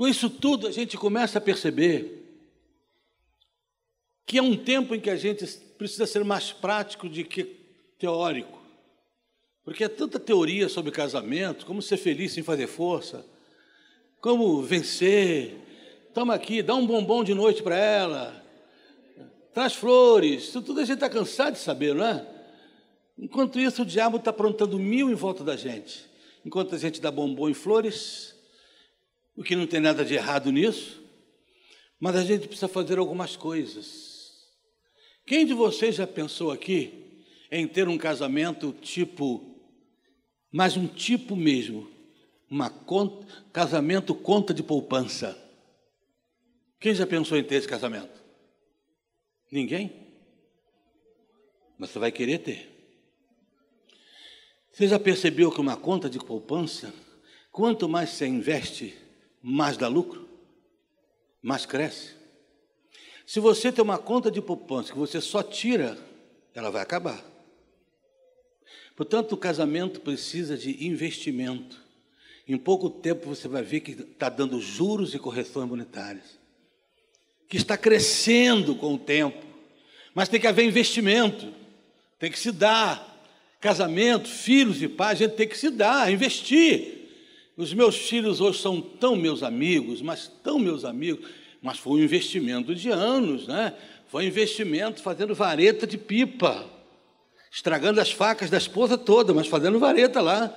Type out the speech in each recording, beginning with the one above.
Com isso tudo, a gente começa a perceber que é um tempo em que a gente precisa ser mais prático do que teórico. Porque é tanta teoria sobre casamento, como ser feliz sem fazer força, como vencer. Toma aqui, dá um bombom de noite para ela, traz flores. Isso tudo a gente está cansado de saber, não é? Enquanto isso, o diabo está aprontando mil em volta da gente. Enquanto a gente dá bombom e flores, o que não tem nada de errado nisso, mas a gente precisa fazer algumas coisas. Quem de vocês já pensou aqui em ter um casamento tipo, mas um tipo mesmo, uma conta, casamento conta de poupança? Quem já pensou em ter esse casamento? Ninguém? Mas você vai querer ter. Você já percebeu que uma conta de poupança, quanto mais você investe, mais dá lucro? Mais cresce? Se você tem uma conta de poupança que você só tira, ela vai acabar. Portanto, o casamento precisa de investimento. Em pouco tempo você vai ver que está dando juros e correções monetárias, que está crescendo com o tempo, mas tem que haver investimento, tem que se dar. Casamento, filhos e pais, a gente tem que se dar, investir. Os meus filhos hoje são tão meus amigos, mas tão meus amigos, mas foi um investimento de anos, né? Foi um investimento fazendo vareta de pipa, estragando as facas da esposa toda, mas fazendo vareta lá,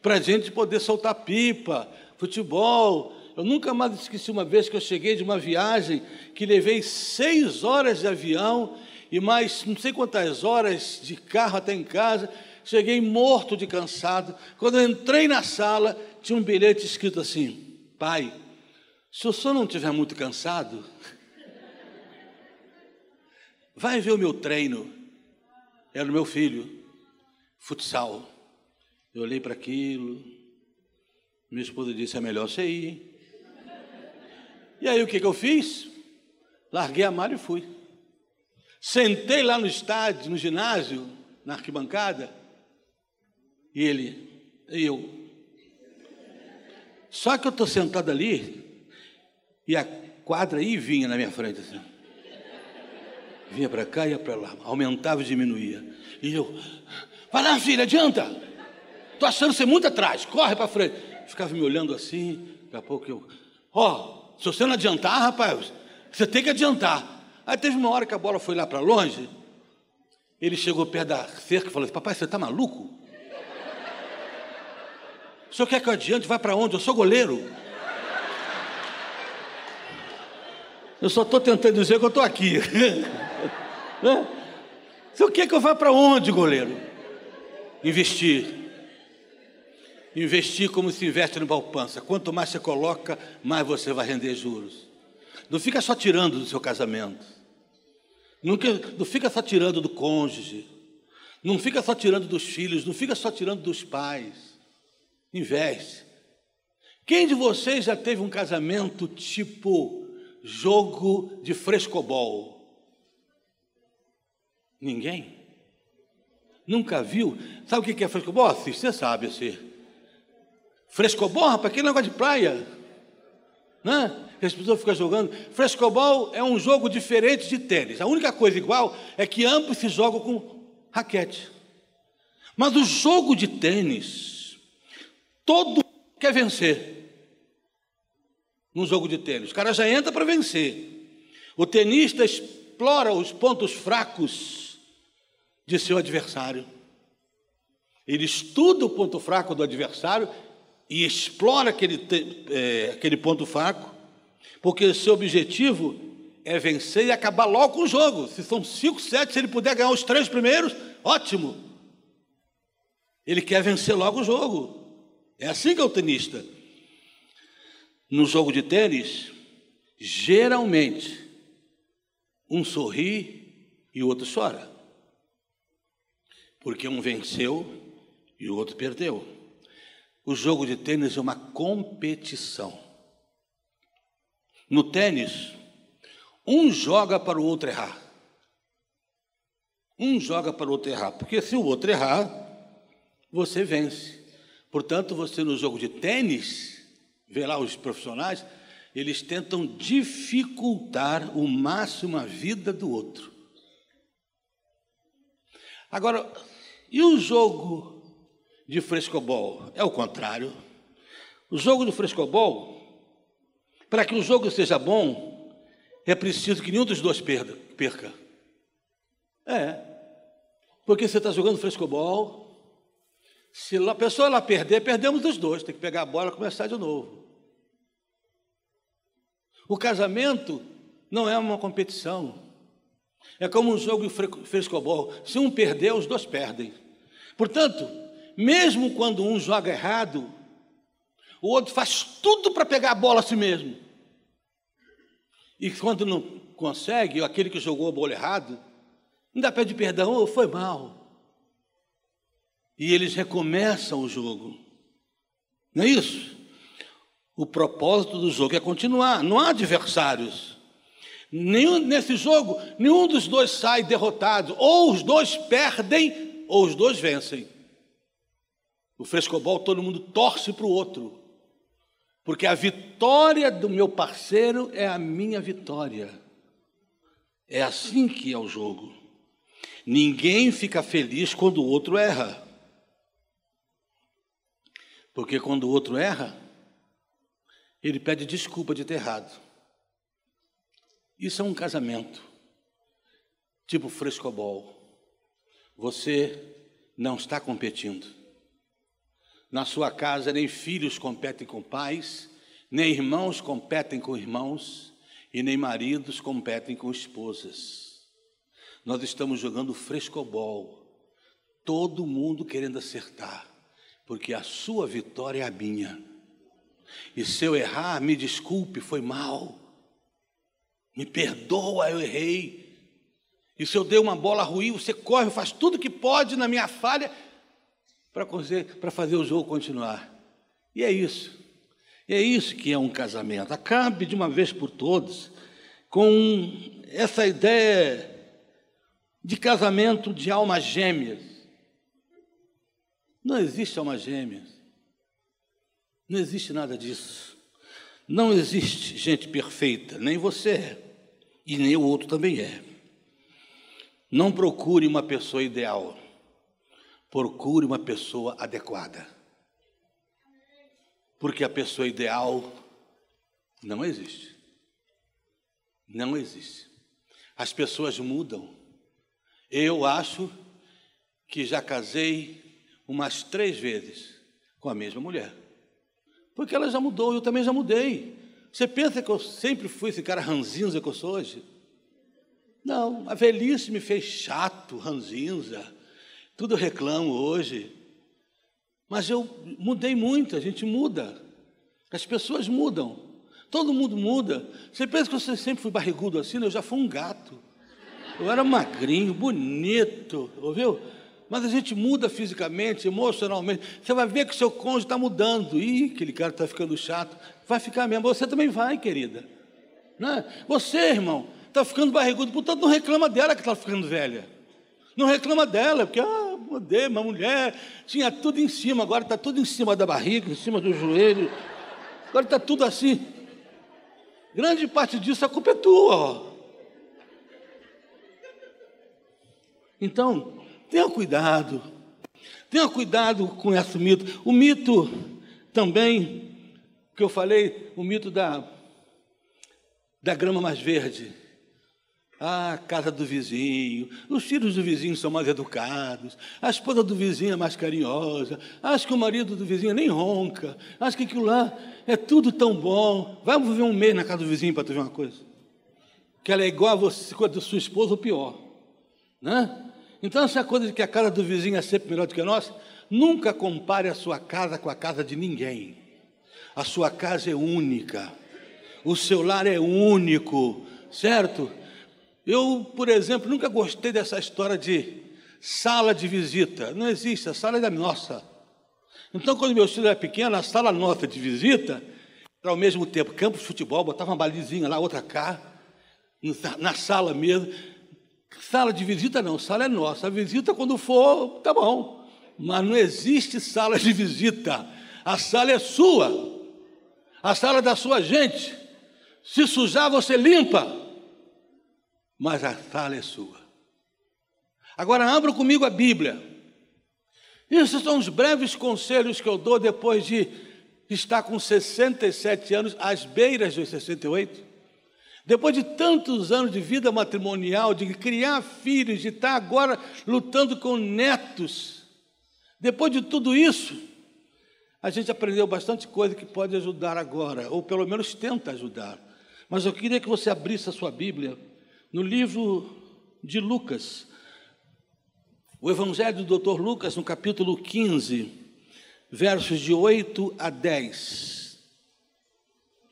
para a gente poder soltar pipa, futebol. Eu nunca mais esqueci uma vez que eu cheguei de uma viagem que levei seis horas de avião e mais não sei quantas horas de carro até em casa. Cheguei morto de cansado. Quando eu entrei na sala, tinha um bilhete escrito assim: Pai, se o senhor não estiver muito cansado, vai ver o meu treino. Era o meu filho, futsal. Eu olhei para aquilo. Minha esposa disse: é melhor você ir. E aí o que, que eu fiz? Larguei a mala e fui. Sentei lá no estádio, no ginásio, na arquibancada, e ele, e eu. Só que eu estou sentado ali, e a quadra aí vinha na minha frente assim. Vinha para cá ia para lá, aumentava e diminuía. E eu, vai lá, filha, adianta. Estou achando você muito atrás, corre para frente. Ficava me olhando assim, daqui a pouco eu, ó, oh, se você não adiantar, rapaz, você tem que adiantar. Aí teve uma hora que a bola foi lá para longe, ele chegou perto da cerca e falou assim, papai, você está maluco? O senhor quer que eu adiante? Vai para onde? Eu sou goleiro. Eu só estou tentando dizer que eu estou aqui. né? O senhor quer que eu vá para onde, goleiro? Investir. Investir como se investe no poupança. Quanto mais você coloca, mais você vai render juros. Não fica só tirando do seu casamento. Não, não fica só tirando do cônjuge, não fica só tirando dos filhos, não fica só tirando dos pais. Investe. Quem de vocês já teve um casamento tipo jogo de frescobol? Ninguém? Nunca viu? Sabe o que é frescobol? Você sabe assim. Frescobol, rapaz, aquele negócio de praia. Né? as pessoas ficam jogando. Frescobol é um jogo diferente de tênis. A única coisa igual é que ambos se jogam com raquete. Mas o jogo de tênis, todo quer vencer. Num jogo de tênis, o cara já entra para vencer. O tenista explora os pontos fracos de seu adversário. Ele estuda o ponto fraco do adversário e explora aquele, é, aquele ponto fraco porque seu objetivo é vencer e acabar logo com o jogo. Se são cinco, sete, se ele puder ganhar os três primeiros, ótimo. Ele quer vencer logo o jogo. É assim que é o tenista. No jogo de tênis, geralmente, um sorri e o outro chora. Porque um venceu e o outro perdeu. O jogo de tênis é uma competição. No tênis, um joga para o outro errar. Um joga para o outro errar, porque se o outro errar, você vence. Portanto, você no jogo de tênis, vê lá os profissionais, eles tentam dificultar o máximo a vida do outro. Agora, e o jogo de frescobol? É o contrário. O jogo do frescobol, para que o jogo seja bom, é preciso que nenhum dos dois perca. É. Porque você está jogando frescobol, se a pessoa ela perder, perdemos os dois, tem que pegar a bola e começar de novo. O casamento não é uma competição. É como um jogo de frescobol. Se um perder, os dois perdem. Portanto, mesmo quando um joga errado, o outro faz tudo para pegar a bola a si mesmo. E quando não consegue, aquele que jogou a bola errado, ainda pede perdão, oh, foi mal. E eles recomeçam o jogo. Não é isso? O propósito do jogo é continuar, não há adversários. Nenhum, nesse jogo, nenhum dos dois sai derrotado. Ou os dois perdem, ou os dois vencem. O frescobol, todo mundo torce para o outro. Porque a vitória do meu parceiro é a minha vitória. É assim que é o jogo. Ninguém fica feliz quando o outro erra. Porque quando o outro erra, ele pede desculpa de ter errado. Isso é um casamento, tipo frescobol. Você não está competindo. Na sua casa, nem filhos competem com pais, nem irmãos competem com irmãos, e nem maridos competem com esposas. Nós estamos jogando frescobol, todo mundo querendo acertar, porque a sua vitória é a minha. E se eu errar, me desculpe, foi mal. Me perdoa, eu errei. E se eu dei uma bola ruim, você corre, faz tudo que pode na minha falha para fazer o jogo continuar. E é isso. E é isso que é um casamento. Acabe de uma vez por todas com essa ideia de casamento de almas gêmeas. Não existe almas gêmeas. Não existe nada disso. Não existe gente perfeita, nem você é, e nem o outro também é. Não procure uma pessoa ideal, procure uma pessoa adequada. Porque a pessoa ideal não existe. Não existe. As pessoas mudam. Eu acho que já casei umas três vezes com a mesma mulher. Porque ela já mudou, eu também já mudei. Você pensa que eu sempre fui esse cara ranzinza que eu sou hoje? Não, a velhice me fez chato, ranzinza. Tudo reclamo hoje. Mas eu mudei muito, a gente muda. As pessoas mudam. Todo mundo muda. Você pensa que eu sempre fui barrigudo assim? Eu já fui um gato. Eu era magrinho, bonito, ouviu? Mas a gente muda fisicamente, emocionalmente. Você vai ver que seu cônjuge está mudando. Ih, aquele cara está ficando chato. Vai ficar mesmo. Você também vai, querida. Né? Você, irmão, está ficando barrigudo. Portanto, não reclama dela que está ficando velha. Não reclama dela, porque, ah, mudei, uma mulher, tinha tudo em cima, agora está tudo em cima da barriga, em cima do joelho. Agora está tudo assim. Grande parte disso, a culpa é tua. Ó. Então, Tenha cuidado. Tenha cuidado com esse mito. O mito também, que eu falei, o mito da, da grama mais verde. Ah, casa do vizinho, os filhos do vizinho são mais educados, a esposa do vizinho é mais carinhosa, acho que o marido do vizinho nem ronca, acho que aquilo lá é tudo tão bom. Vamos viver um mês na casa do vizinho para tu ver uma coisa. Que ela é igual a você, a sua esposa ou pior. Né? Então, essa coisa de que a casa do vizinho é sempre melhor do que a nossa, nunca compare a sua casa com a casa de ninguém. A sua casa é única, o seu lar é único, certo? Eu, por exemplo, nunca gostei dessa história de sala de visita. Não existe, a sala é da nossa. Então, quando meu filho era pequeno, a sala nossa de visita era ao mesmo tempo campo de futebol, botava uma balizinha lá, outra cá, na sala mesmo. Sala de visita não, sala é nossa. A visita, quando for, tá bom. Mas não existe sala de visita. A sala é sua. A sala é da sua gente. Se sujar, você limpa, mas a sala é sua. Agora abra comigo a Bíblia. Esses são os breves conselhos que eu dou depois de estar com 67 anos, às beiras dos 68. Depois de tantos anos de vida matrimonial, de criar filhos, de estar agora lutando com netos, depois de tudo isso, a gente aprendeu bastante coisa que pode ajudar agora, ou pelo menos tenta ajudar. Mas eu queria que você abrisse a sua Bíblia no livro de Lucas, o Evangelho do Dr. Lucas, no capítulo 15, versos de 8 a 10.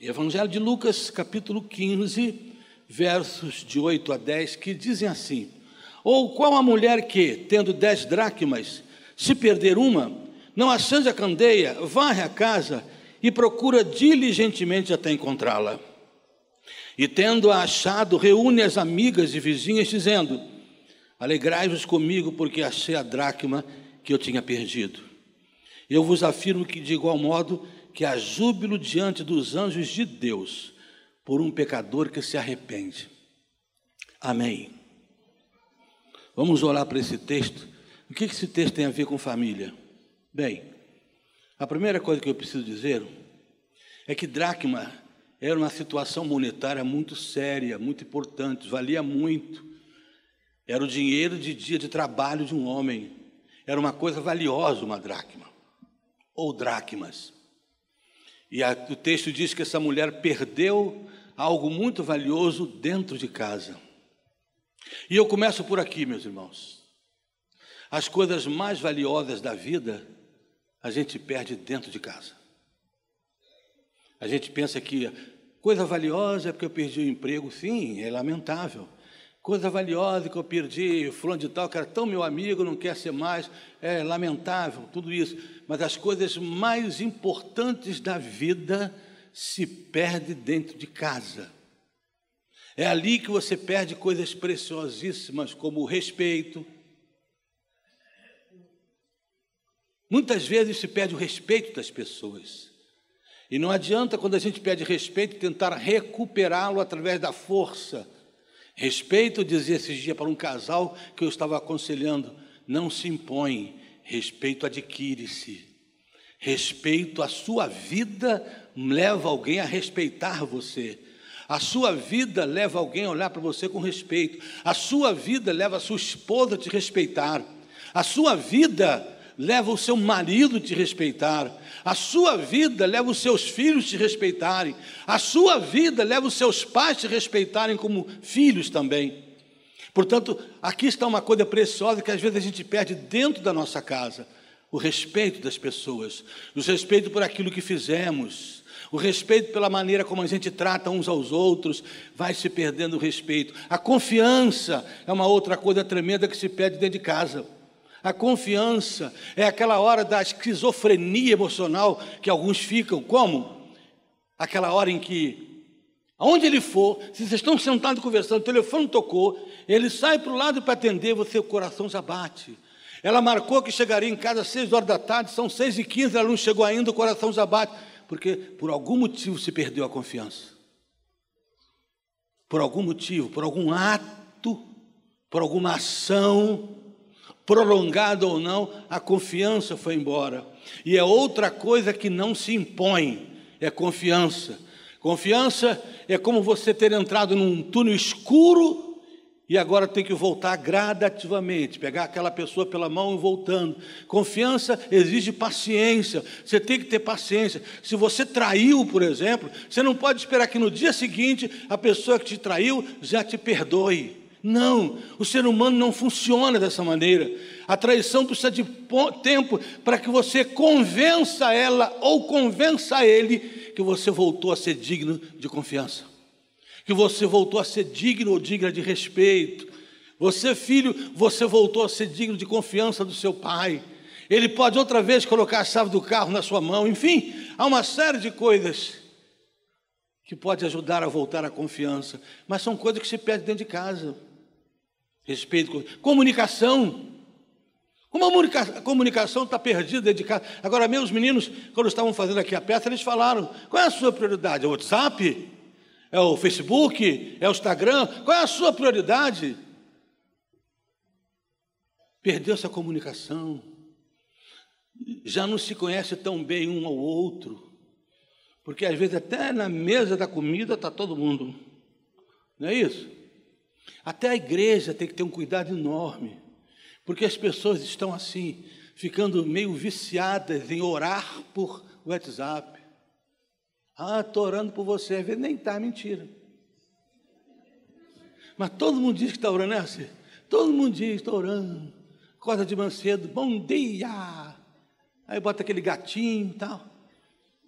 Evangelho de Lucas, capítulo 15, versos de 8 a 10, que dizem assim: Ou qual a mulher que, tendo dez dracmas, se perder uma, não acende a candeia, varre a casa e procura diligentemente até encontrá-la. E tendo-a achado, reúne as amigas e vizinhas, dizendo: Alegrai-vos comigo, porque achei a dracma que eu tinha perdido. Eu vos afirmo que, de igual modo, que há júbilo diante dos anjos de Deus por um pecador que se arrepende. Amém. Vamos olhar para esse texto. O que esse texto tem a ver com família? Bem, a primeira coisa que eu preciso dizer é que dracma era uma situação monetária muito séria, muito importante, valia muito. Era o dinheiro de dia de trabalho de um homem. Era uma coisa valiosa, uma dracma, ou dracmas. E a, o texto diz que essa mulher perdeu algo muito valioso dentro de casa. E eu começo por aqui, meus irmãos. As coisas mais valiosas da vida a gente perde dentro de casa. A gente pensa que coisa valiosa é porque eu perdi o emprego. Sim, é lamentável coisa valiosa que eu perdi, fulano de tal, que era tão meu amigo, não quer ser mais, é lamentável, tudo isso. Mas as coisas mais importantes da vida se perdem dentro de casa. É ali que você perde coisas preciosíssimas, como o respeito. Muitas vezes se perde o respeito das pessoas. E não adianta, quando a gente perde respeito, tentar recuperá-lo através da força Respeito, dizia esses dias para um casal que eu estava aconselhando, não se impõe, respeito adquire-se. Respeito, a sua vida leva alguém a respeitar você. A sua vida leva alguém a olhar para você com respeito. A sua vida leva a sua esposa a te respeitar. A sua vida leva o seu marido te respeitar, a sua vida leva os seus filhos te respeitarem, a sua vida leva os seus pais te respeitarem como filhos também. Portanto, aqui está uma coisa preciosa que às vezes a gente perde dentro da nossa casa: o respeito das pessoas, o respeito por aquilo que fizemos, o respeito pela maneira como a gente trata uns aos outros, vai se perdendo o respeito. A confiança é uma outra coisa tremenda que se perde dentro de casa. A confiança é aquela hora da esquizofrenia emocional que alguns ficam. Como? Aquela hora em que, aonde ele for, se vocês estão sentados conversando, o telefone tocou, ele sai para o lado para atender, você o coração já bate. Ela marcou que chegaria em casa às seis horas da tarde, são seis e quinze, ela não chegou ainda, o coração já bate, porque por algum motivo se perdeu a confiança. Por algum motivo, por algum ato, por alguma ação, prolongado ou não, a confiança foi embora. E é outra coisa que não se impõe, é confiança. Confiança é como você ter entrado num túnel escuro e agora tem que voltar gradativamente, pegar aquela pessoa pela mão e voltando. Confiança exige paciência, você tem que ter paciência. Se você traiu, por exemplo, você não pode esperar que no dia seguinte a pessoa que te traiu já te perdoe. Não, o ser humano não funciona dessa maneira. A traição precisa de tempo para que você convença ela ou convença ele que você voltou a ser digno de confiança, que você voltou a ser digno ou digna de respeito. Você, filho, você voltou a ser digno de confiança do seu pai. Ele pode outra vez colocar a chave do carro na sua mão. Enfim, há uma série de coisas que pode ajudar a voltar à confiança, mas são coisas que se perdem dentro de casa. Respeito, comunicação. Como a comunicação está perdida dentro de casa. Agora, meus meninos, quando estavam fazendo aqui a peça, eles falaram: qual é a sua prioridade? É o WhatsApp? É o Facebook? É o Instagram? Qual é a sua prioridade? Perdeu-se a comunicação. Já não se conhece tão bem um ao outro. Porque às vezes até na mesa da comida está todo mundo. Não é isso? Até a igreja tem que ter um cuidado enorme. Porque as pessoas estão assim, ficando meio viciadas em orar por WhatsApp. Ah, estou orando por você, às vezes nem está, mentira. Mas todo mundo diz que está orando, é assim? Todo mundo diz, estou orando. Acorda de manhã cedo, bom dia. Aí bota aquele gatinho e tal.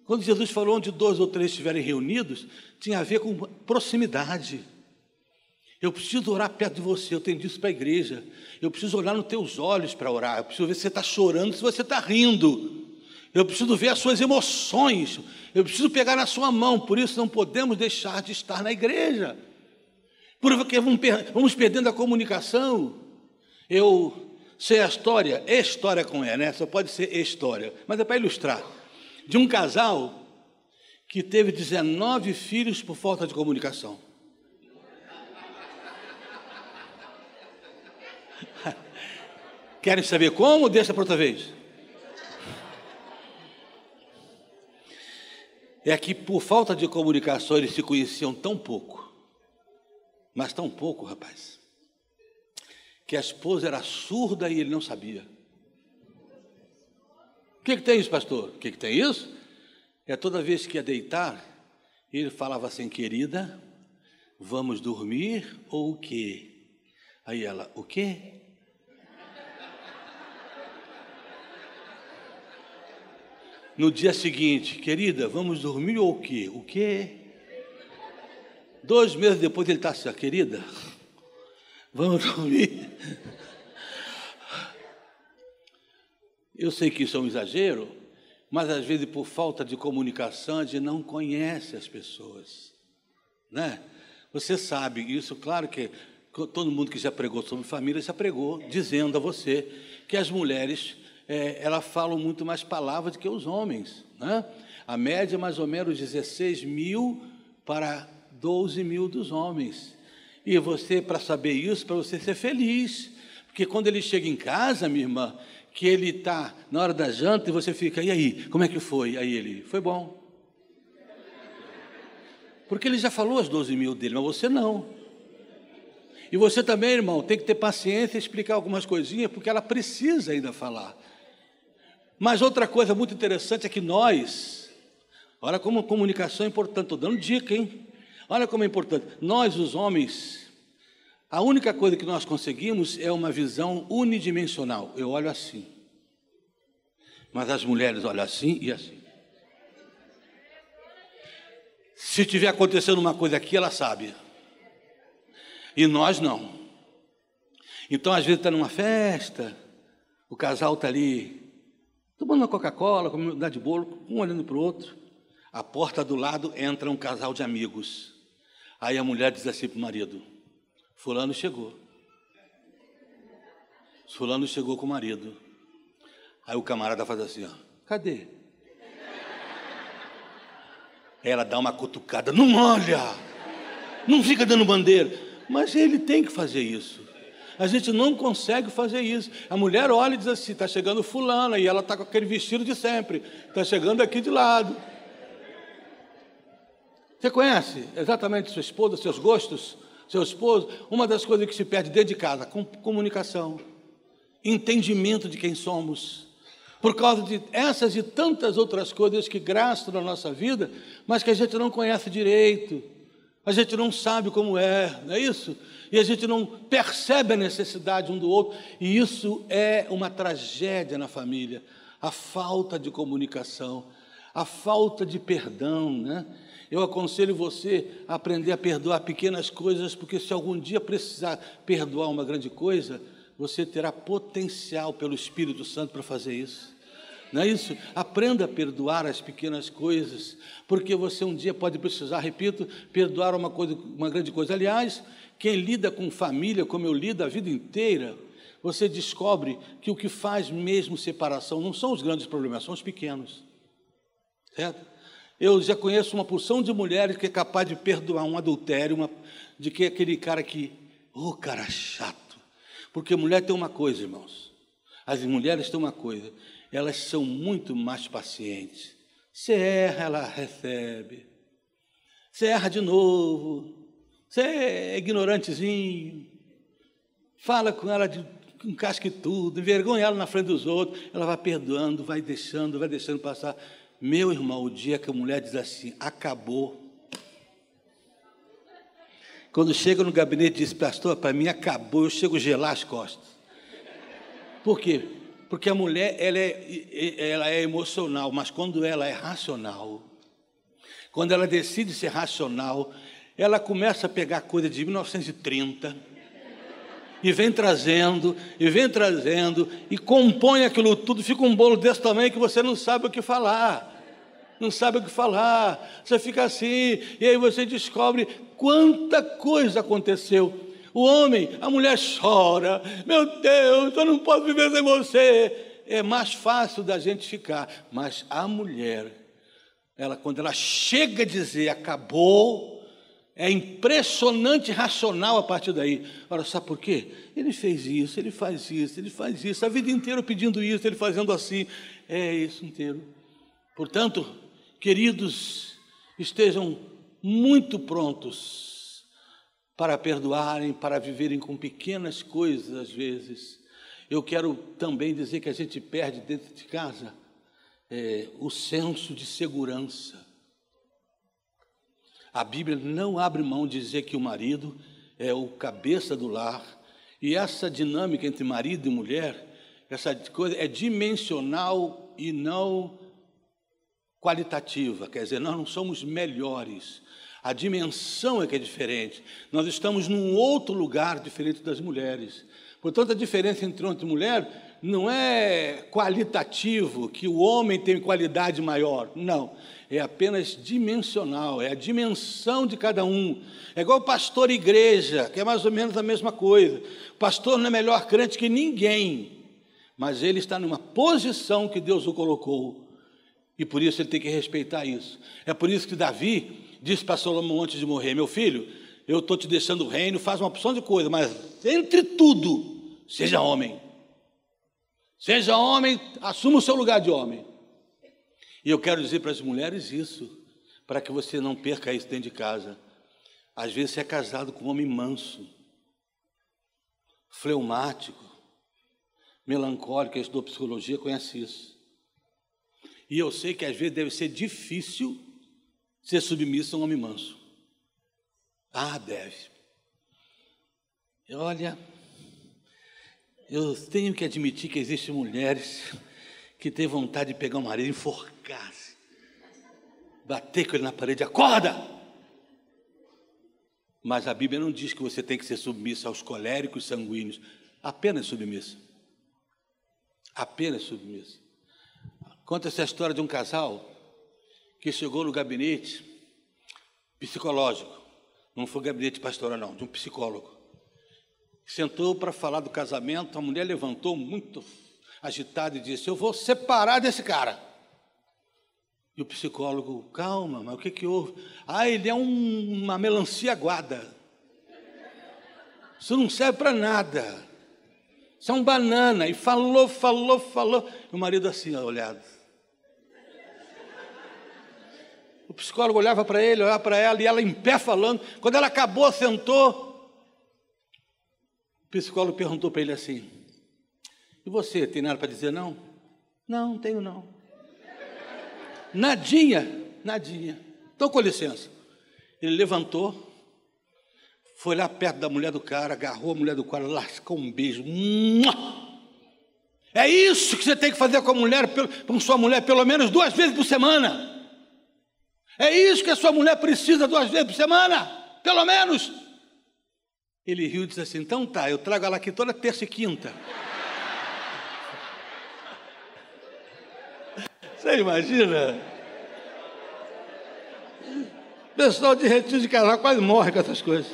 Quando Jesus falou onde dois ou três estiverem reunidos, tinha a ver com proximidade. Eu preciso orar perto de você, eu tenho disso para a igreja. Eu preciso olhar nos teus olhos para orar. Eu preciso ver se você está chorando, se você está rindo. Eu preciso ver as suas emoções. Eu preciso pegar na sua mão. Por isso não podemos deixar de estar na igreja. Porque vamos perdendo a comunicação. Eu sei a história, é história com E, né? Só pode ser história. Mas é para ilustrar. De um casal que teve 19 filhos por falta de comunicação. Querem saber como? Deixa para outra vez. É que por falta de comunicação eles se conheciam tão pouco, mas tão pouco, rapaz, que a esposa era surda e ele não sabia. O que, que tem isso, pastor? O que, que tem isso? É toda vez que ia deitar, ele falava assim, querida, vamos dormir ou o quê? Aí ela, o quê? No dia seguinte, querida, vamos dormir ou o quê? O quê? Dois meses depois ele está assim, querida, Vamos dormir. Eu sei que isso é um exagero, mas às vezes por falta de comunicação a gente não conhece as pessoas, né? Você sabe isso, claro que todo mundo que já pregou sobre família já pregou, dizendo a você que as mulheres é, elas falam muito mais palavras do que os homens, né? A média é mais ou menos 16 mil para 12 mil dos homens. E você, para saber isso, para você ser feliz. Porque quando ele chega em casa, minha irmã, que ele está na hora da janta e você fica, e aí, como é que foi? Aí ele, foi bom. Porque ele já falou as 12 mil dele, mas você não. E você também, irmão, tem que ter paciência e explicar algumas coisinhas, porque ela precisa ainda falar. Mas outra coisa muito interessante é que nós, olha como comunicação é importante, estou dando dica, hein? Olha como é importante. Nós, os homens, a única coisa que nós conseguimos é uma visão unidimensional. Eu olho assim. Mas as mulheres olham assim e assim. Se tiver acontecendo uma coisa aqui, ela sabe. E nós não. Então, às vezes, está numa festa, o casal está ali, tomando uma Coca-Cola, comendo um de bolo, um olhando para o outro. A porta do lado entra um casal de amigos. Aí a mulher diz assim para o marido: Fulano chegou. Fulano chegou com o marido. Aí o camarada faz assim: ó, Cadê? Ela dá uma cutucada: Não olha, não fica dando bandeira. Mas ele tem que fazer isso. A gente não consegue fazer isso. A mulher olha e diz assim: está chegando fulana, e ela está com aquele vestido de sempre, está chegando aqui de lado. Você conhece exatamente sua esposa, seus gostos, seu esposo? Uma das coisas que se perde dentro de casa, comunicação, entendimento de quem somos. Por causa de essas e tantas outras coisas que graçam na nossa vida, mas que a gente não conhece direito, a gente não sabe como é, não é isso? E a gente não percebe a necessidade um do outro, e isso é uma tragédia na família. A falta de comunicação, a falta de perdão, né? Eu aconselho você a aprender a perdoar pequenas coisas, porque se algum dia precisar perdoar uma grande coisa, você terá potencial pelo Espírito Santo para fazer isso. Não é isso? Aprenda a perdoar as pequenas coisas, porque você um dia pode precisar, repito, perdoar uma coisa, uma grande coisa. Aliás, quem lida com família, como eu lido a vida inteira, você descobre que o que faz mesmo separação não são os grandes problemas, são os pequenos. Certo? Eu já conheço uma porção de mulheres que é capaz de perdoar um adultério, uma, de que aquele cara que, ô oh, cara chato. Porque mulher tem uma coisa, irmãos. As mulheres têm uma coisa, elas são muito mais pacientes. Você erra, ela recebe. Você erra de novo. Você é ignorantezinho. Fala com ela de um casque tudo, envergonha ela na frente dos outros. Ela vai perdoando, vai deixando, vai deixando passar. Meu irmão, o dia que a mulher diz assim, acabou. Quando chega no gabinete e diz, pastor, para mim acabou, eu chego a gelar as costas. Por quê? Porque a mulher ela é, ela é emocional, mas quando ela é racional, quando ela decide ser racional, ela começa a pegar coisa de 1930 e vem trazendo, e vem trazendo, e compõe aquilo tudo, fica um bolo desse tamanho que você não sabe o que falar. Não sabe o que falar, você fica assim, e aí você descobre quanta coisa aconteceu o homem, a mulher chora, meu Deus, eu não posso viver sem você. É mais fácil da gente ficar, mas a mulher, ela quando ela chega a dizer acabou, é impressionante racional a partir daí. Ora, sabe por quê? Ele fez isso, ele faz isso, ele faz isso, a vida inteira pedindo isso, ele fazendo assim. É isso inteiro. Portanto, queridos, estejam muito prontos para perdoarem, para viverem com pequenas coisas às vezes. Eu quero também dizer que a gente perde dentro de casa é, o senso de segurança. A Bíblia não abre mão de dizer que o marido é o cabeça do lar, e essa dinâmica entre marido e mulher, essa coisa é dimensional e não qualitativa, quer dizer, nós não somos melhores, a dimensão é que é diferente. Nós estamos num outro lugar diferente das mulheres. Portanto, a diferença entre homem e mulher não é qualitativo, que o homem tem qualidade maior. Não. É apenas dimensional, é a dimensão de cada um. É igual pastor e igreja, que é mais ou menos a mesma coisa. O pastor não é melhor crente que ninguém, mas ele está numa posição que Deus o colocou. E por isso ele tem que respeitar isso. É por isso que Davi disse para Salomão antes de morrer: Meu filho, eu estou te deixando o reino, faz uma opção de coisa, mas entre tudo, seja homem. Seja homem, assuma o seu lugar de homem. E eu quero dizer para as mulheres isso, para que você não perca isso dentro de casa. Às vezes você é casado com um homem manso, fleumático, melancólico, quem estudou psicologia conhece isso. E eu sei que às vezes deve ser difícil ser submisso a um homem manso. Ah, deve. Olha, eu tenho que admitir que existem mulheres que têm vontade de pegar o marido e enforcar, bater com ele na parede, acorda! Mas a Bíblia não diz que você tem que ser submisso aos coléricos sanguíneos, apenas submisso. Apenas submisso. Conta essa história de um casal que chegou no gabinete psicológico, não foi gabinete pastoral, não, de um psicólogo. Sentou para falar do casamento, a mulher levantou muito agitada e disse: Eu vou separar desse cara. E o psicólogo, calma, mas o que, que houve? Ah, ele é um, uma melancia aguada. Isso não serve para nada. Isso é um banana. E falou, falou, falou. E o marido assim, olhado. O psicólogo olhava para ele, olhava para ela, e ela em pé falando. Quando ela acabou, sentou. O psicólogo perguntou para ele assim: E você, tem nada para dizer não? Não, não tenho não. Nadinha, nadinha. Então, com licença. Ele levantou, foi lá perto da mulher do cara, agarrou a mulher do cara, lascou um beijo. É isso que você tem que fazer com a mulher, com sua mulher, pelo menos duas vezes por semana. É isso que a sua mulher precisa duas vezes por semana, pelo menos. Ele riu e disse assim: então tá, eu trago ela aqui toda terça e quinta. Você imagina? O pessoal de retiro de casal quase morre com essas coisas.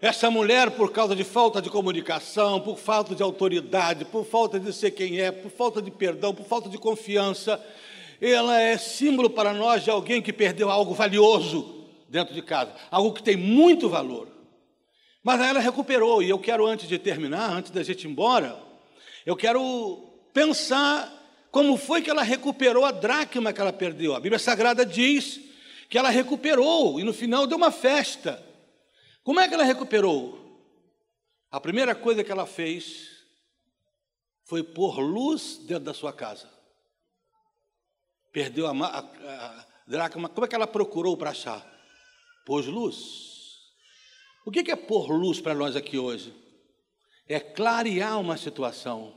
Essa mulher, por causa de falta de comunicação, por falta de autoridade, por falta de ser quem é, por falta de perdão, por falta de confiança, ela é símbolo para nós de alguém que perdeu algo valioso dentro de casa, algo que tem muito valor. Mas ela recuperou, e eu quero, antes de terminar, antes da gente ir embora, eu quero pensar como foi que ela recuperou a dracma que ela perdeu. A Bíblia Sagrada diz que ela recuperou, e no final deu uma festa. Como é que ela recuperou? A primeira coisa que ela fez foi pôr luz dentro da sua casa. Perdeu a, a, a dracma. Como é que ela procurou para achar? Pôs luz. O que é pôr luz para nós aqui hoje? É clarear uma situação.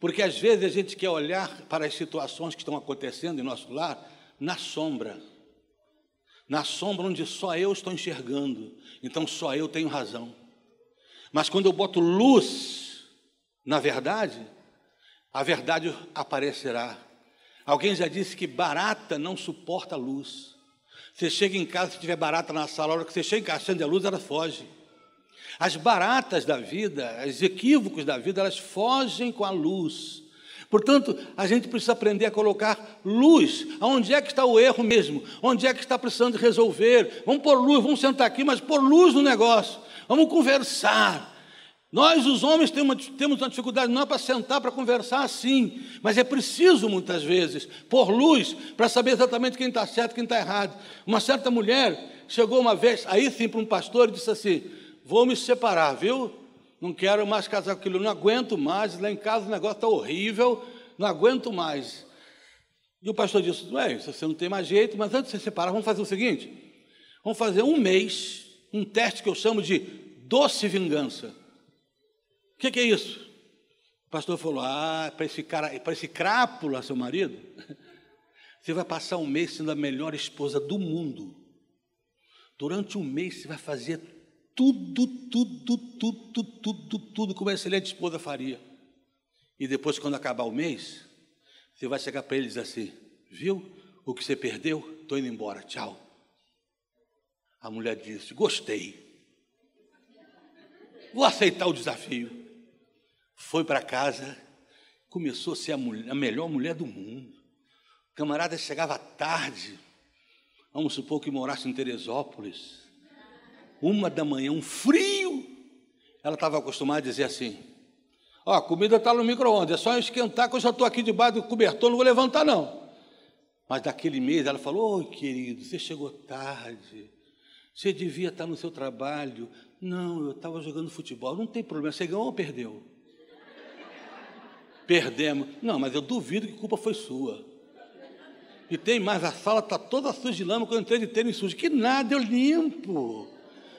Porque às vezes a gente quer olhar para as situações que estão acontecendo em nosso lar na sombra na sombra onde só eu estou enxergando, então só eu tenho razão. Mas quando eu boto luz na verdade, a verdade aparecerá. Alguém já disse que barata não suporta a luz. Você chega em casa, se tiver barata na sala, a hora que você chega em casa, acende a luz, ela foge. As baratas da vida, os equívocos da vida, elas fogem com a luz. Portanto, a gente precisa aprender a colocar luz. Aonde é que está o erro mesmo? Onde é que está precisando resolver? Vamos pôr luz, vamos sentar aqui, mas pôr luz no negócio. Vamos conversar. Nós, os homens, temos, uma dificuldade não é para sentar para conversar assim, mas é preciso muitas vezes pôr luz para saber exatamente quem está certo quem está errado. Uma certa mulher chegou uma vez, aí sim, para um pastor e disse assim: Vou me separar, viu? Não quero mais casar com aquilo, não aguento mais, lá em casa o negócio está horrível, não aguento mais. E o pastor disse: Não é você não tem mais jeito, mas antes de você separar, vamos fazer o seguinte: vamos fazer um mês, um teste que eu chamo de doce vingança. O que, que, é isso? O pastor falou: Ah, para esse cara, para esse crápula, seu marido, você vai passar um mês sendo a melhor esposa do mundo. Durante um mês você vai fazer tudo, tudo, tudo, tudo, tudo como uma excelente esposa faria. E depois, quando acabar o mês, você vai chegar para ele e assim: Viu o que você perdeu? Estou indo embora, tchau. A mulher disse: Gostei. Vou aceitar o desafio. Foi para casa, começou a ser a, mulher, a melhor mulher do mundo. O camarada chegava tarde, vamos supor que morasse em Teresópolis uma da manhã, um frio. Ela estava acostumada a dizer assim: Ó, a comida está no micro-ondas, é só esquentar que eu já estou aqui debaixo do cobertor, não vou levantar não. Mas daquele mês ela falou: Oi, querido, você chegou tarde, você devia estar no seu trabalho. Não, eu estava jogando futebol, não tem problema, você ganhou ou perdeu? Perdemos. Não, mas eu duvido que a culpa foi sua. E tem mais, a sala está toda suja de lama quando eu entrei de tênis sujo. Que nada, eu limpo.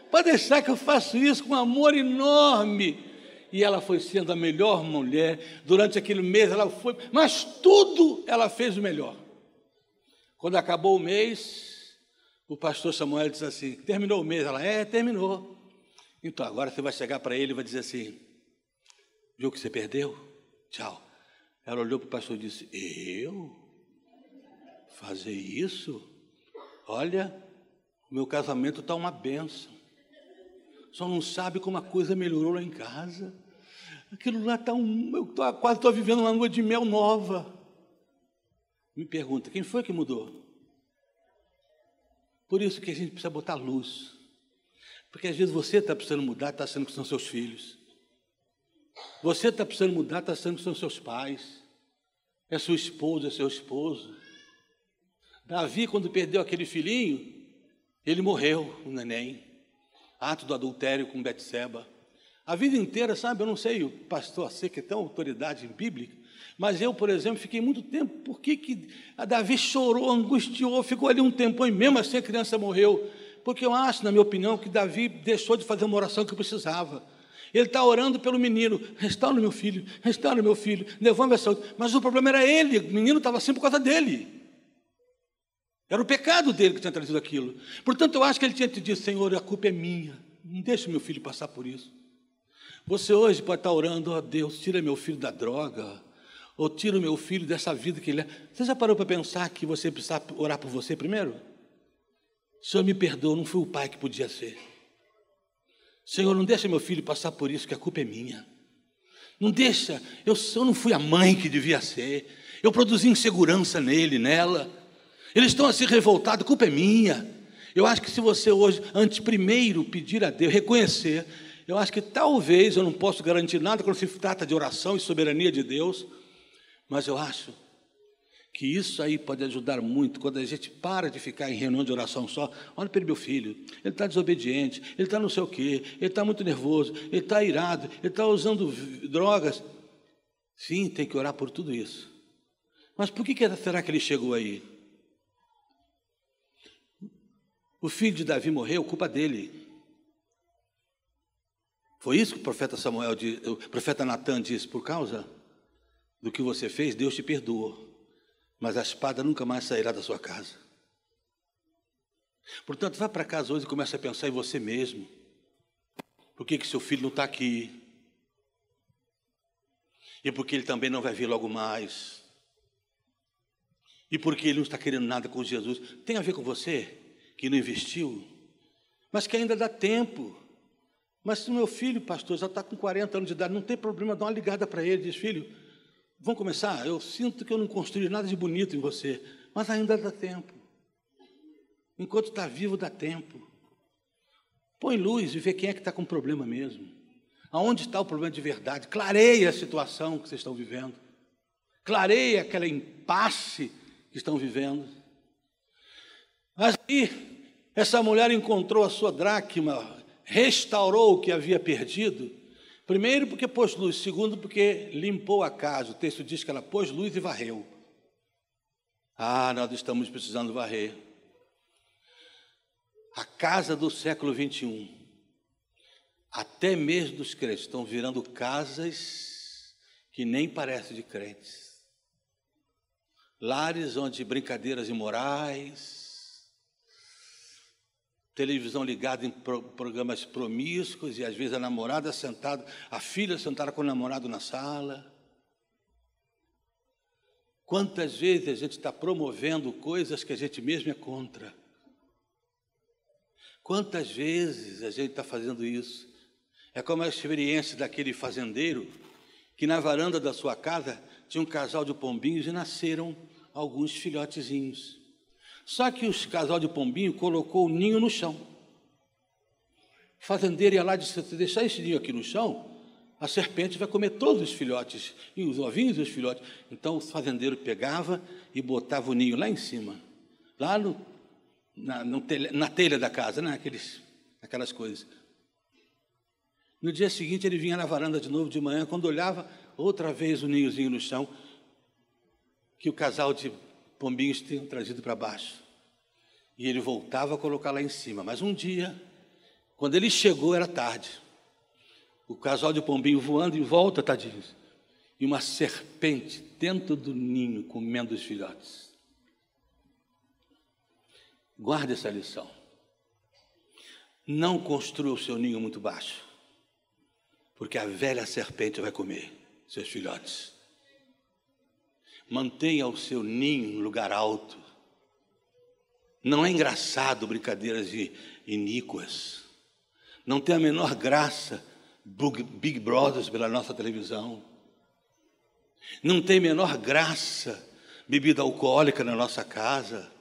Pode deixar que eu faço isso com amor enorme. E ela foi sendo a melhor mulher. Durante aquele mês ela foi, mas tudo ela fez o melhor. Quando acabou o mês, o pastor Samuel disse assim: terminou o mês? Ela, é, terminou. Então agora você vai chegar para ele e vai dizer assim: viu que você perdeu? Tchau. Ela olhou para o pastor e disse: Eu? Fazer isso? Olha, o meu casamento está uma benção só não sabe como a coisa melhorou lá em casa. Aquilo lá está um. Eu tô, quase estou vivendo uma lua de mel nova. Me pergunta, quem foi que mudou? Por isso que a gente precisa botar luz. Porque às vezes você está precisando mudar, está sendo que são seus filhos. Você está precisando mudar, está sendo que são seus pais. É sua esposa, é seu esposo. Davi, quando perdeu aquele filhinho, ele morreu, o neném ato do adultério com Betseba. A vida inteira, sabe, eu não sei, o pastor sei que tem autoridade bíblica, mas eu, por exemplo, fiquei muito tempo, por que, que a Davi chorou, angustiou, ficou ali um tempo e mesmo assim a criança morreu? Porque eu acho, na minha opinião, que Davi deixou de fazer uma oração que precisava. Ele está orando pelo menino, restaura meu filho, restaura meu filho, devolve a saúde. Mas o problema era ele, o menino estava assim por causa dele. Era o pecado dele que tinha trazido aquilo. Portanto, eu acho que ele tinha te dito, Senhor, a culpa é minha. Não deixe meu filho passar por isso. Você hoje pode estar orando, ó oh, Deus, tira meu filho da droga, ou tira meu filho dessa vida que ele é. Você já parou para pensar que você precisa orar por você primeiro? Senhor, me perdoa, não fui o pai que podia ser. Senhor, não deixa meu filho passar por isso, que a culpa é minha. Não deixa, eu, eu não fui a mãe que devia ser. Eu produzi insegurança nele, nela. Eles estão assim revoltados, a culpa é minha. Eu acho que se você hoje, antes primeiro pedir a Deus, reconhecer, eu acho que talvez, eu não posso garantir nada quando se trata de oração e soberania de Deus, mas eu acho que isso aí pode ajudar muito quando a gente para de ficar em reunião de oração só. Olha para ele, meu filho, ele está desobediente, ele está não sei o quê, ele está muito nervoso, ele está irado, ele está usando drogas. Sim, tem que orar por tudo isso. Mas por que será que ele chegou aí? O filho de Davi morreu, culpa dele. Foi isso que o profeta Samuel, o profeta Natan disse, por causa do que você fez, Deus te perdoou mas a espada nunca mais sairá da sua casa. Portanto, vá para casa hoje e comece a pensar em você mesmo. Por que, que seu filho não está aqui? E por que ele também não vai vir logo mais? E por que ele não está querendo nada com Jesus? Tem a ver com você, que não investiu, mas que ainda dá tempo. Mas se o meu filho, pastor, já está com 40 anos de idade, não tem problema, dá uma ligada para ele, diz, filho, Vamos começar? Eu sinto que eu não construí nada de bonito em você, mas ainda dá tempo. Enquanto está vivo, dá tempo. Põe luz e vê quem é que está com problema mesmo. Aonde está o problema de verdade? Clareia a situação que vocês estão vivendo. Clareia aquela impasse que estão vivendo. Mas aí, essa mulher encontrou a sua dracma, restaurou o que havia perdido Primeiro, porque pôs luz. Segundo, porque limpou a casa. O texto diz que ela pôs luz e varreu. Ah, nós estamos precisando varrer. A casa do século 21, até mesmo dos crentes, estão virando casas que nem parecem de crentes. Lares onde brincadeiras imorais, televisão ligada em programas promíscuos e às vezes a namorada sentada, a filha sentada com o namorado na sala. Quantas vezes a gente está promovendo coisas que a gente mesmo é contra? Quantas vezes a gente está fazendo isso? É como a experiência daquele fazendeiro que na varanda da sua casa tinha um casal de pombinhos e nasceram alguns filhotezinhos. Só que os casal de pombinho colocou o ninho no chão. O fazendeiro ia lá e disse: se deixar esse ninho aqui no chão, a serpente vai comer todos os filhotes, e os ovinhos e os filhotes. Então o fazendeiro pegava e botava o ninho lá em cima, lá no, na, no telha, na telha da casa, né? Aqueles, aquelas coisas. No dia seguinte ele vinha na varanda de novo de manhã, quando olhava outra vez o ninhozinho no chão, que o casal de pombinhos tinham trazido para baixo. E ele voltava a colocar lá em cima. Mas um dia, quando ele chegou, era tarde. O casal de pombinho voando em volta, tadinhos. E uma serpente dentro do ninho comendo os filhotes. Guarde essa lição. Não construa o seu ninho muito baixo, porque a velha serpente vai comer seus filhotes. Mantenha o seu ninho em lugar alto. Não é engraçado brincadeiras iníquas. Não tem a menor graça Big Brothers pela nossa televisão. Não tem a menor graça bebida alcoólica na nossa casa.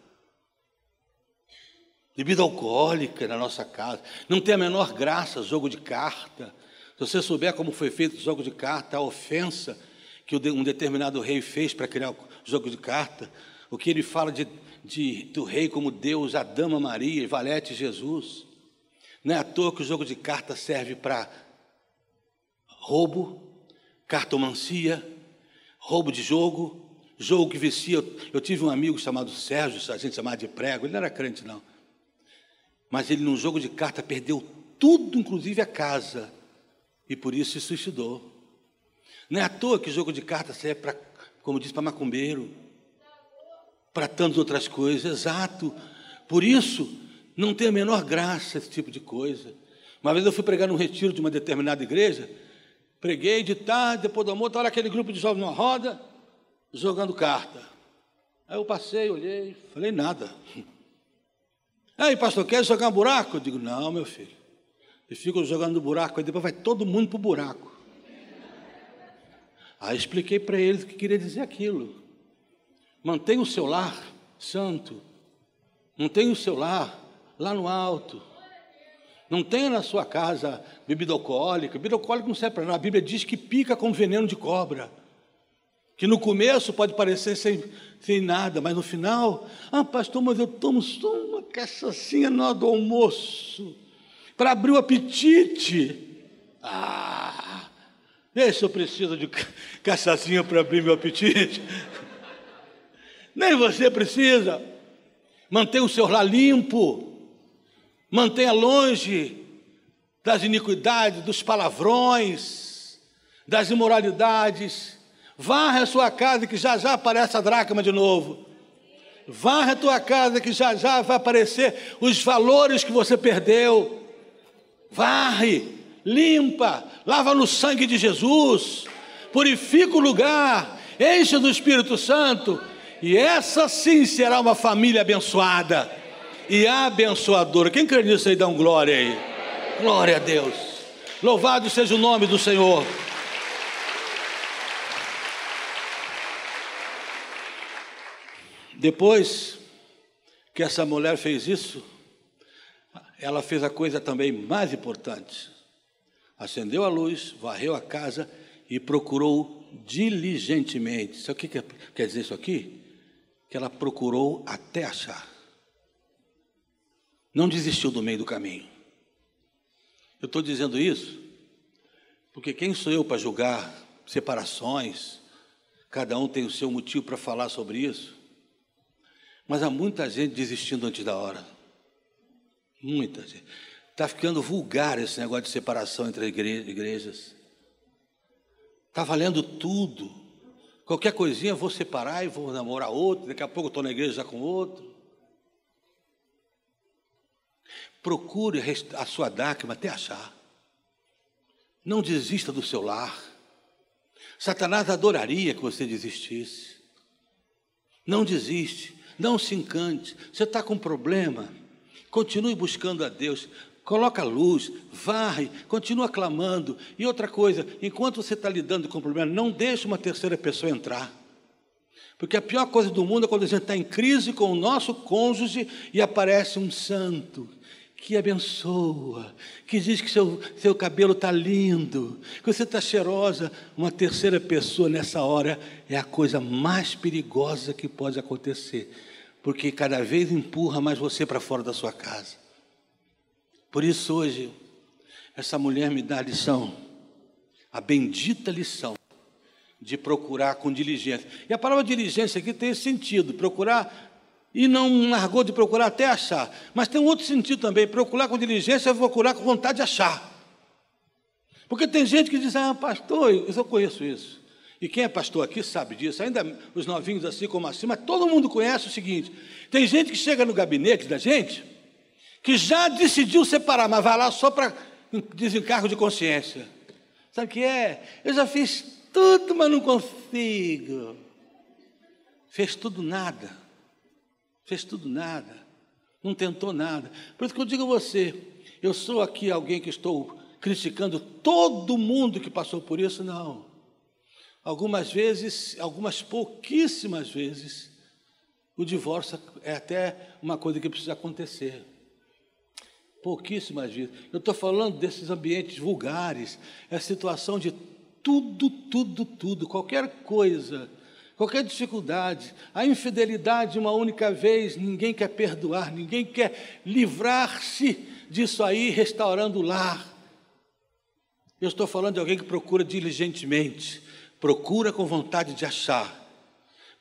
Bebida alcoólica na nossa casa. Não tem a menor graça jogo de carta. Se você souber como foi feito o jogo de carta, a ofensa que um determinado rei fez para criar o jogo de carta, o que ele fala de, de, do rei como Deus, a Dama Maria Valete Jesus. Não é à toa que o jogo de carta serve para roubo, cartomancia, roubo de jogo, jogo que vicia. Eu tive um amigo chamado Sérgio, a gente chamava de prego, ele não era crente não. Mas ele num jogo de carta perdeu tudo, inclusive a casa, e por isso se suicidou. Não é à toa que jogo de cartas serve para, como diz, para macumbeiro, para tantas outras coisas, exato. Por isso, não tem a menor graça esse tipo de coisa. Uma vez eu fui pregar num retiro de uma determinada igreja, preguei de tarde, depois do almoço, estava aquele grupo de jovens numa roda, jogando carta. Aí eu passei, olhei, falei nada. Aí, pastor, quer jogar um buraco? Eu digo, não, meu filho. E ficam jogando buraco, e depois vai todo mundo para o buraco. Aí expliquei para eles o que queria dizer aquilo. Mantenha o seu lar santo. Mantenha o seu lar lá no alto. Não tenha na sua casa bebida alcoólica. Bebida alcoólica não serve para nada. A Bíblia diz que pica com veneno de cobra. Que no começo pode parecer sem, sem nada, mas no final, ah, pastor, mas eu tomo só uma hora do almoço, para abrir o apetite. Ah, esse eu preciso de cachaçinha para abrir meu apetite. Nem você precisa. Mantenha o seu lar limpo, mantenha longe das iniquidades, dos palavrões, das imoralidades Varre a sua casa que já já aparece a dracma de novo. Varre a tua casa que já já vai aparecer os valores que você perdeu. Varre, limpa, lava no sangue de Jesus, purifica o lugar, enche do Espírito Santo, e essa sim será uma família abençoada e abençoadora. Quem crê nisso aí, dá um glória aí. Glória a Deus. Louvado seja o nome do Senhor. Depois que essa mulher fez isso, ela fez a coisa também mais importante. Acendeu a luz, varreu a casa e procurou diligentemente. Sabe o que quer dizer isso aqui? Que ela procurou até achar. Não desistiu do meio do caminho. Eu estou dizendo isso porque quem sou eu para julgar separações? Cada um tem o seu motivo para falar sobre isso. Mas há muita gente desistindo antes da hora. Muita gente. Está ficando vulgar esse negócio de separação entre igrejas. Está valendo tudo. Qualquer coisinha vou separar e vou namorar outro, daqui a pouco estou na igreja já com outro. Procure a sua dáquima até achar. Não desista do seu lar. Satanás adoraria que você desistisse. Não desiste. Não se encante. Você está com problema? Continue buscando a Deus. Coloca luz, varre, continua clamando. E outra coisa, enquanto você está lidando com o problema, não deixe uma terceira pessoa entrar. Porque a pior coisa do mundo é quando a gente está em crise com o nosso cônjuge e aparece um santo que abençoa, que diz que seu, seu cabelo está lindo, que você está cheirosa. Uma terceira pessoa nessa hora é a coisa mais perigosa que pode acontecer, porque cada vez empurra mais você para fora da sua casa. Por isso, hoje, essa mulher me dá a lição, a bendita lição de procurar com diligência. E a palavra diligência aqui tem esse sentido, procurar e não largou de procurar até achar. Mas tem um outro sentido também: procurar com diligência é procurar com vontade de achar. Porque tem gente que diz, ah, pastor, eu conheço isso. E quem é pastor aqui sabe disso, ainda os novinhos assim como assim, mas todo mundo conhece o seguinte: tem gente que chega no gabinete da gente que já decidiu separar, mas vai lá só para desencargo de consciência. Sabe o que é? Eu já fiz tudo, mas não consigo. Fez tudo nada fez tudo nada, não tentou nada. Por isso que eu digo a você, eu sou aqui alguém que estou criticando todo mundo que passou por isso, não. Algumas vezes, algumas pouquíssimas vezes, o divórcio é até uma coisa que precisa acontecer. Pouquíssimas vezes. Eu estou falando desses ambientes vulgares, é a situação de tudo, tudo, tudo, qualquer coisa qualquer dificuldade, a infidelidade uma única vez, ninguém quer perdoar, ninguém quer livrar-se disso aí, restaurando o lar. Eu estou falando de alguém que procura diligentemente, procura com vontade de achar,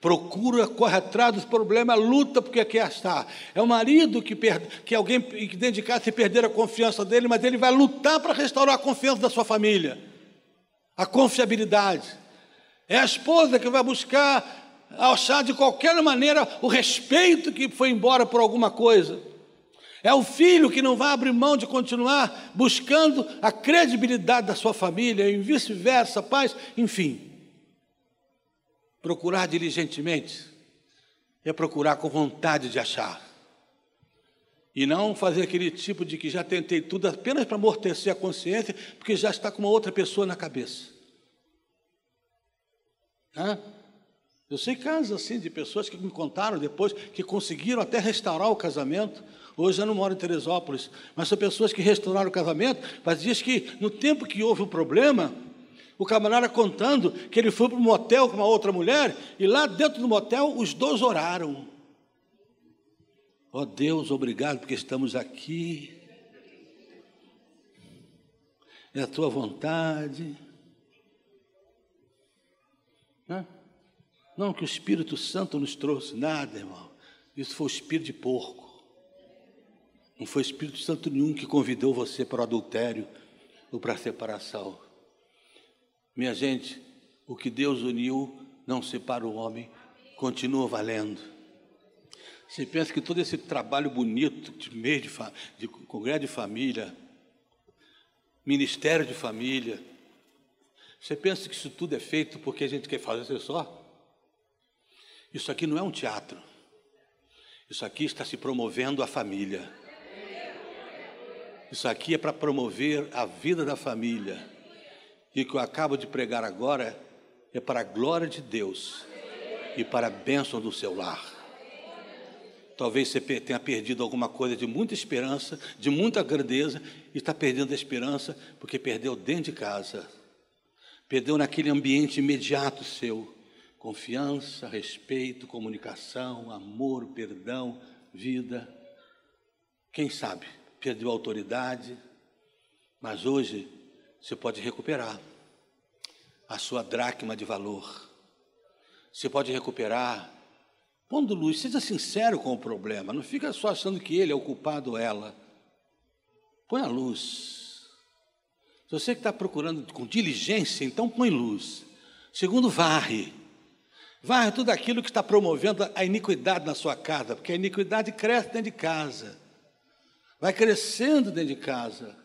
procura, corre atrás dos problemas, luta porque quer achar. É o marido que, perde, que alguém que dentro de casa se perder a confiança dele, mas ele vai lutar para restaurar a confiança da sua família, a confiabilidade. É a esposa que vai buscar achar de qualquer maneira o respeito que foi embora por alguma coisa. É o filho que não vai abrir mão de continuar buscando a credibilidade da sua família e vice-versa, paz, enfim. Procurar diligentemente é procurar com vontade de achar. E não fazer aquele tipo de que já tentei tudo apenas para amortecer a consciência, porque já está com uma outra pessoa na cabeça. Hã? Eu sei casos assim de pessoas que me contaram depois que conseguiram até restaurar o casamento. Hoje eu não moro em Teresópolis, mas são pessoas que restauraram o casamento, mas diz que no tempo que houve o problema, o camarada contando que ele foi para um motel com uma outra mulher, e lá dentro do motel os dois oraram. Ó oh Deus, obrigado porque estamos aqui. É a tua vontade. Não, que o Espírito Santo nos trouxe, nada, irmão. Isso foi o espírito de porco. Não foi Espírito Santo nenhum que convidou você para o adultério ou para a separação. Minha gente, o que Deus uniu não separa o homem, continua valendo. Você pensa que todo esse trabalho bonito de de, de congresso de família, ministério de família, você pensa que isso tudo é feito porque a gente quer fazer só? Isso aqui não é um teatro. Isso aqui está se promovendo a família. Isso aqui é para promover a vida da família. E que eu acabo de pregar agora é para a glória de Deus e para a bênção do seu lar. Talvez você tenha perdido alguma coisa de muita esperança, de muita grandeza, e está perdendo a esperança porque perdeu dentro de casa, perdeu naquele ambiente imediato seu. Confiança, respeito, comunicação, amor, perdão, vida. Quem sabe, perdeu a autoridade, mas hoje você pode recuperar a sua dracma de valor. Você pode recuperar Pondo luz, seja sincero com o problema, não fica só achando que ele é o culpado ou ela. Põe a luz. Se você que está procurando com diligência, então põe luz. Segundo, varre. Varre tudo aquilo que está promovendo a iniquidade na sua casa, porque a iniquidade cresce dentro de casa. Vai crescendo dentro de casa.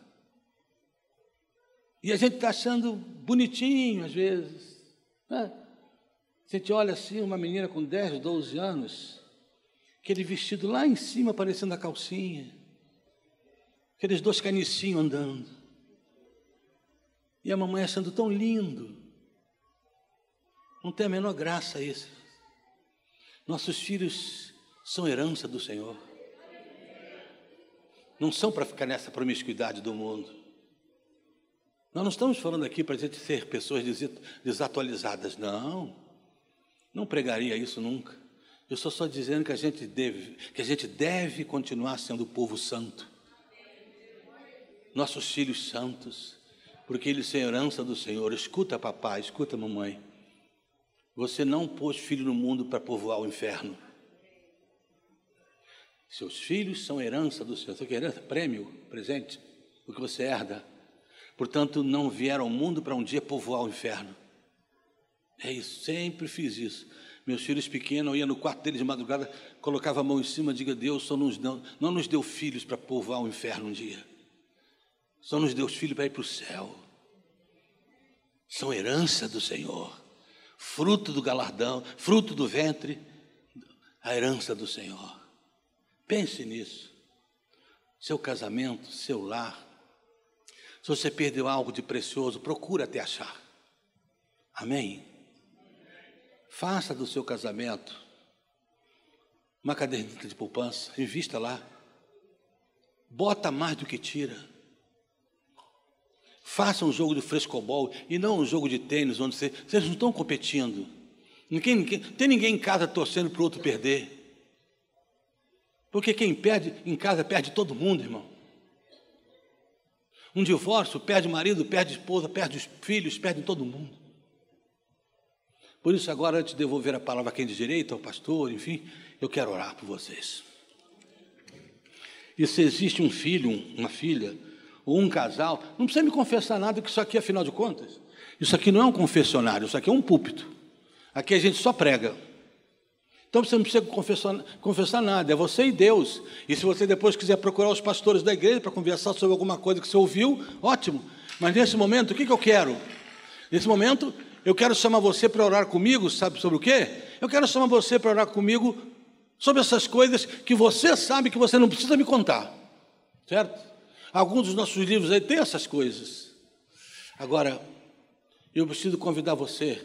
E a gente está achando bonitinho às vezes. Né? A gente olha assim, uma menina com 10, 12 anos, aquele vestido lá em cima parecendo a calcinha, aqueles dois canicinhos andando, e a mamãe achando tão lindo. Não tem a menor graça isso. Nossos filhos são herança do Senhor. Não são para ficar nessa promiscuidade do mundo. Nós não estamos falando aqui para a gente ser pessoas desatualizadas, não. Não pregaria isso nunca. Eu estou só dizendo que a gente deve, que a gente deve continuar sendo o povo santo. Nossos filhos santos, porque eles são herança do Senhor. Escuta, papai, escuta, mamãe. Você não pôs filho no mundo para povoar o inferno. Seus filhos são herança do Senhor. Você quer herança? Prêmio, presente, o que você herda. Portanto, não vieram ao mundo para um dia povoar o inferno. É isso, sempre fiz isso. Meus filhos pequenos, eu ia no quarto deles de madrugada, colocava a mão em cima, diga, Deus só nos não, não nos deu filhos para povoar o inferno um dia. Só nos deu filhos para ir para o céu. São herança do Senhor, fruto do galardão, fruto do ventre, a herança do Senhor. Pense nisso. Seu casamento, seu lar. Se você perdeu algo de precioso, procura até achar. Amém? Faça do seu casamento uma caderneta de poupança, invista lá. Bota mais do que tira. Faça um jogo de frescobol e não um jogo de tênis onde você, vocês não estão competindo. Ninguém, ninguém, tem ninguém em casa torcendo para o outro perder. Porque quem perde em casa perde todo mundo, irmão. Um divórcio perde marido, perde esposa, perde os filhos, perde todo mundo. Por isso, agora, antes de devolver a palavra a quem de direito, ao pastor, enfim, eu quero orar por vocês. E se existe um filho, uma filha, ou um casal, não precisa me confessar nada, que isso aqui, afinal de contas, isso aqui não é um confessionário, isso aqui é um púlpito. Aqui a gente só prega. Então você não precisa confessar, confessar nada, é você e Deus. E se você depois quiser procurar os pastores da igreja para conversar sobre alguma coisa que você ouviu, ótimo. Mas nesse momento, o que, que eu quero? Nesse momento, eu quero chamar você para orar comigo, sabe sobre o quê? Eu quero chamar você para orar comigo sobre essas coisas que você sabe que você não precisa me contar, certo? Alguns dos nossos livros aí têm essas coisas. Agora, eu preciso convidar você,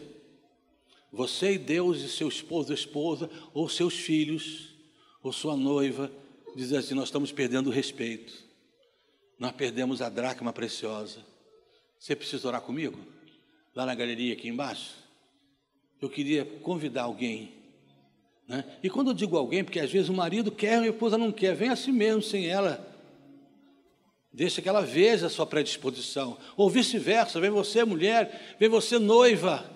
você e Deus e seu esposo, esposa, ou seus filhos, ou sua noiva, dizer assim: nós estamos perdendo o respeito, nós perdemos a dracma preciosa. Você precisa orar comigo? Lá na galeria aqui embaixo? Eu queria convidar alguém. Né? E quando eu digo alguém, porque às vezes o marido quer e a esposa não quer, vem assim mesmo, sem ela. Deixa que ela veja a sua predisposição. Ou vice-versa, vem você, mulher, vem você, noiva,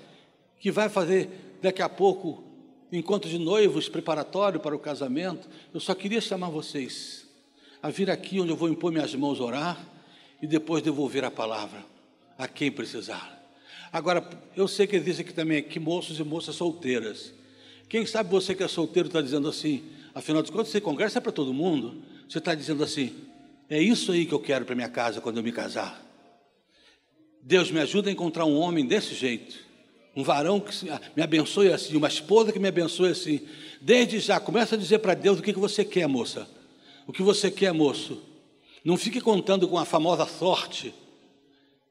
que vai fazer daqui a pouco encontro de noivos preparatório para o casamento. Eu só queria chamar vocês a vir aqui onde eu vou impor minhas mãos, orar e depois devolver a palavra a quem precisar. Agora, eu sei que existe aqui também aqui moços e moças solteiras. Quem sabe você que é solteiro está dizendo assim, afinal de contas, você congressa é para todo mundo. Você está dizendo assim, é isso aí que eu quero para minha casa quando eu me casar. Deus me ajuda a encontrar um homem desse jeito. Um varão que me abençoe assim, uma esposa que me abençoe assim. Desde já, começa a dizer para Deus o que, que você quer, moça. O que você quer, moço. Não fique contando com a famosa sorte.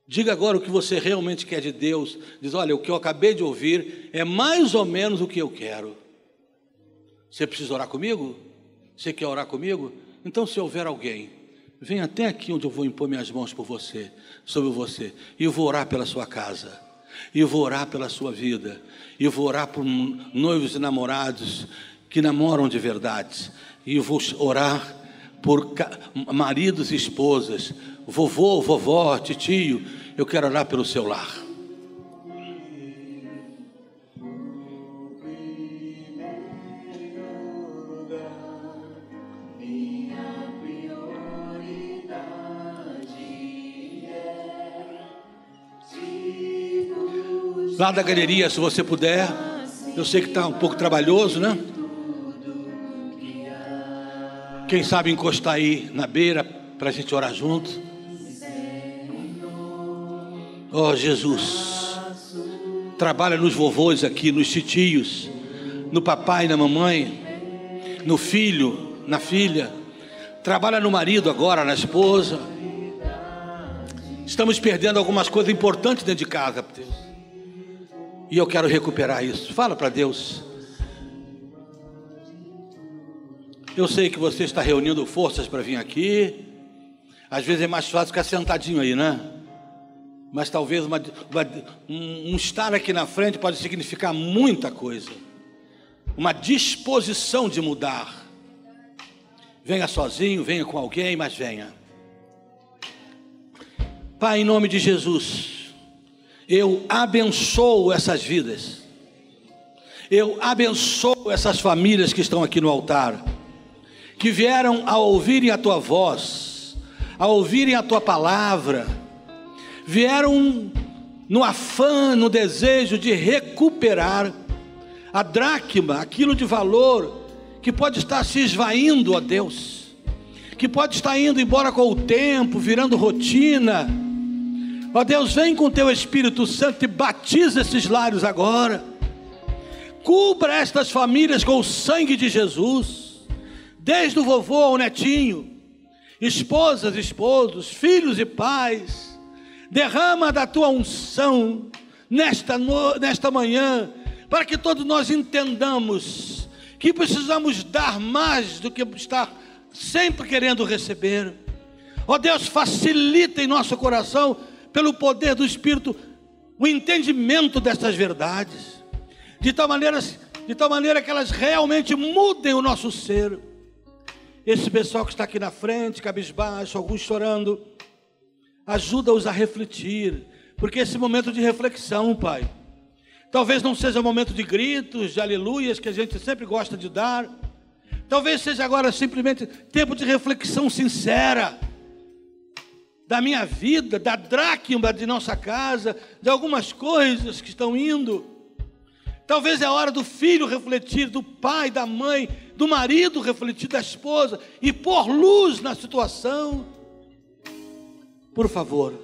Diga agora o que você realmente quer de Deus. Diz: olha, o que eu acabei de ouvir é mais ou menos o que eu quero. Você precisa orar comigo? Você quer orar comigo? Então, se houver alguém Vem até aqui onde eu vou impor minhas mãos por você, sobre você, e eu vou orar pela sua casa, e eu vou orar pela sua vida, e eu vou orar por noivos e namorados que namoram de verdade, e eu vou orar por maridos e esposas, vovô, vovó, tio, eu quero orar pelo seu lar. Lá da galeria, se você puder. Eu sei que está um pouco trabalhoso, né? Quem sabe encostar aí na beira para a gente orar junto. Oh Jesus, trabalha nos vovôs aqui, nos titios, no papai, na mamãe, no filho, na filha. Trabalha no marido agora, na esposa. Estamos perdendo algumas coisas importantes dentro de casa, Deus. E eu quero recuperar isso. Fala para Deus. Eu sei que você está reunindo forças para vir aqui. Às vezes é mais fácil ficar sentadinho aí, né? Mas talvez uma, uma, um, um estar aqui na frente pode significar muita coisa. Uma disposição de mudar. Venha sozinho, venha com alguém, mas venha. Pai, em nome de Jesus eu abençoo essas vidas. Eu abençoo essas famílias que estão aqui no altar, que vieram a ouvirem a tua voz, a ouvirem a tua palavra, vieram no afã, no desejo de recuperar a dracma, aquilo de valor que pode estar se esvaindo, ó Deus, que pode estar indo embora com o tempo, virando rotina Ó Deus, vem com teu Espírito Santo e batiza esses lários agora. Cubra estas famílias com o sangue de Jesus, desde o vovô ao netinho, esposas, esposos, filhos e pais. Derrama da tua unção nesta, no, nesta manhã, para que todos nós entendamos que precisamos dar mais do que estar sempre querendo receber. Ó Deus, facilita em nosso coração pelo poder do Espírito, o entendimento dessas verdades, de tal maneira, de tal maneira que elas realmente mudem o nosso ser. Esse pessoal que está aqui na frente, cabisbaixo, alguns chorando, ajuda-os a refletir, porque esse momento de reflexão, Pai, talvez não seja momento de gritos, de aleluias que a gente sempre gosta de dar, talvez seja agora simplesmente tempo de reflexão sincera da minha vida, da dracma de nossa casa, de algumas coisas que estão indo. Talvez é a hora do filho refletir, do pai, da mãe, do marido refletir, da esposa e pôr luz na situação. Por favor,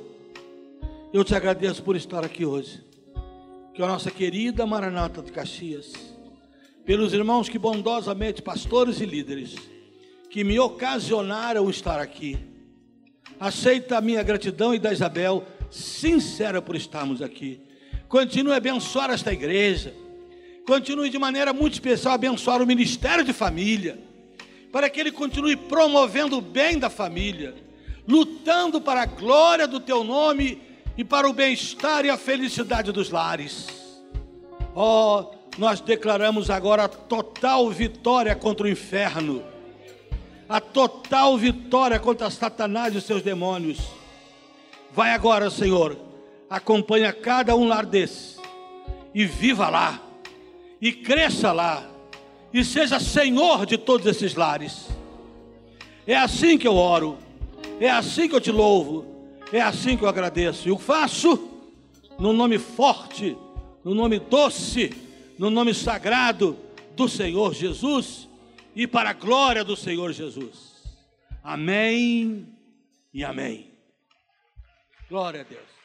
eu te agradeço por estar aqui hoje. Que a nossa querida Maranata de Caxias pelos irmãos que bondosamente, pastores e líderes, que me ocasionaram estar aqui. Aceita a minha gratidão e da Isabel, sincera por estarmos aqui. Continue a abençoar esta igreja. Continue de maneira muito especial a abençoar o Ministério de Família, para que ele continue promovendo o bem da família, lutando para a glória do teu nome e para o bem-estar e a felicidade dos lares. Oh, nós declaramos agora total vitória contra o inferno, a total vitória contra Satanás e seus demônios. Vai agora, Senhor, acompanha cada um lar desse e viva lá, e cresça lá, e seja Senhor de todos esses lares. É assim que eu oro, é assim que eu te louvo, é assim que eu agradeço. E o faço no nome forte, no nome doce, no nome sagrado do Senhor Jesus e para a glória do Senhor Jesus. Amém e amém. Glória a Deus.